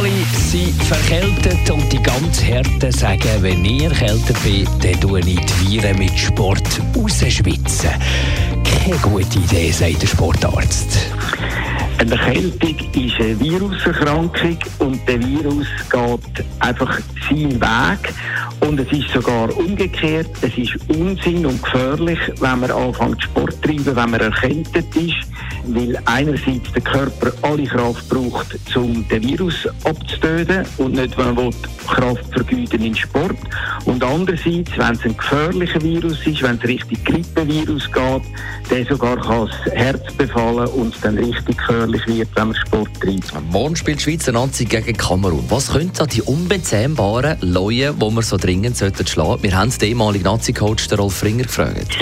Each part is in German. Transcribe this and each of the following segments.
Alle sind verkältet und die ganz Härten sagen, wenn ich erkältet bin, dann tue ich die Viren mit Sport rausschwitzen. Keine gute Idee, sagt der Sportarzt. Eine Erkältung ist eine Viruserkrankung und der Virus geht einfach seinen Weg. Und es ist sogar umgekehrt, es ist Unsinn und gefährlich, wenn man anfängt Sport zu treiben, wenn man erkältet ist, weil einerseits der Körper alle Kraft braucht, um den Virus abzutöten und nicht, wenn man Kraft vergüten in Sport. Und andererseits, wenn es ein gefährlicher Virus ist, wenn es richtig Grippevirus geht, der sogar kann das Herz befallen und dann richtig gefährlich wird, wenn man Sport treibt. Morgen spielt die Schweizer Nazi gegen Kamerun. Was könnten da die unbezähmbaren Leute, die wir so dringend sollten schlagen? Wir haben den ehemaligen Nazi-Coach Rolf Fringer gefragt.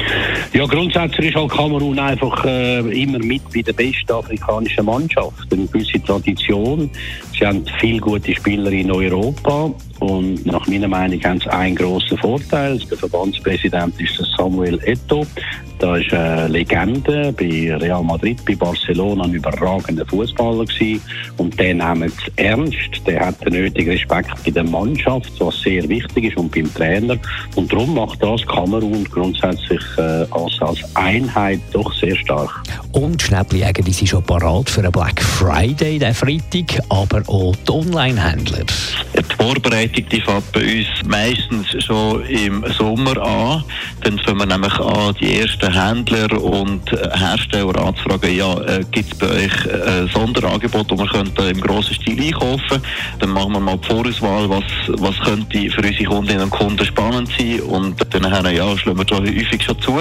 Ja, grundsätzlich ist auch Kamerun einfach äh, immer mit bei der besten afrikanischen Mannschaft. Eine gewisse Tradition. Sie haben viele gute Spieler in Europa und nach meiner Meinung haben sie einen grossen Vorteil. Der Verbandspräsident ist Samuel Eto. Da ist eine Legende bei Real Madrid, bei Barcelona ein überragender Fußballer gewesen. Und den nehmen sie ernst. Der hat den nötigen Respekt bei der Mannschaft, was sehr wichtig ist, und beim Trainer. Und darum macht das Kamerun grundsätzlich äh, als, als Einheit doch sehr stark. Und Schnäppchenjäger, die sind schon parat für einen Black Friday, den Freitag, aber auch die Online-Händler. Die Vorbereitung die fängt bei uns meistens schon im Sommer an. Dann fangen wir nämlich an, die ersten Händler und Hersteller anzufragen, ja, äh, gibt es bei euch äh, Sonderangebote, die wir könnten im grossen Stil einkaufen Dann machen wir mal die Vorauswahl, was, was könnte für unsere Kundinnen und Kunden spannend sein und dann ja, schlagen wir da häufig schon zu.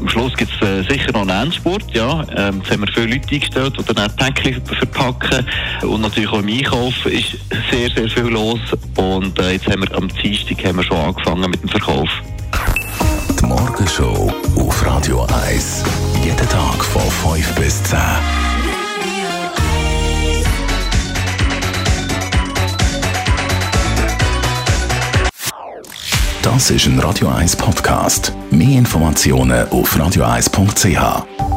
Am Schluss gibt es äh, sicher noch einen Endspurt, ja. Ähm, jetzt haben wir viele Leute eingestellt, die dann Päckchen verpacken und natürlich auch im Einkauf ist sehr, sehr viel los und äh, jetzt haben wir am Dienstag haben wir schon angefangen mit dem Verkauf. Die Morgenshow auf Radio 1. Jeden Tag von 5 bis 10. Das ist ein Radio 1 Podcast. Mehr Informationen auf radio1.ch.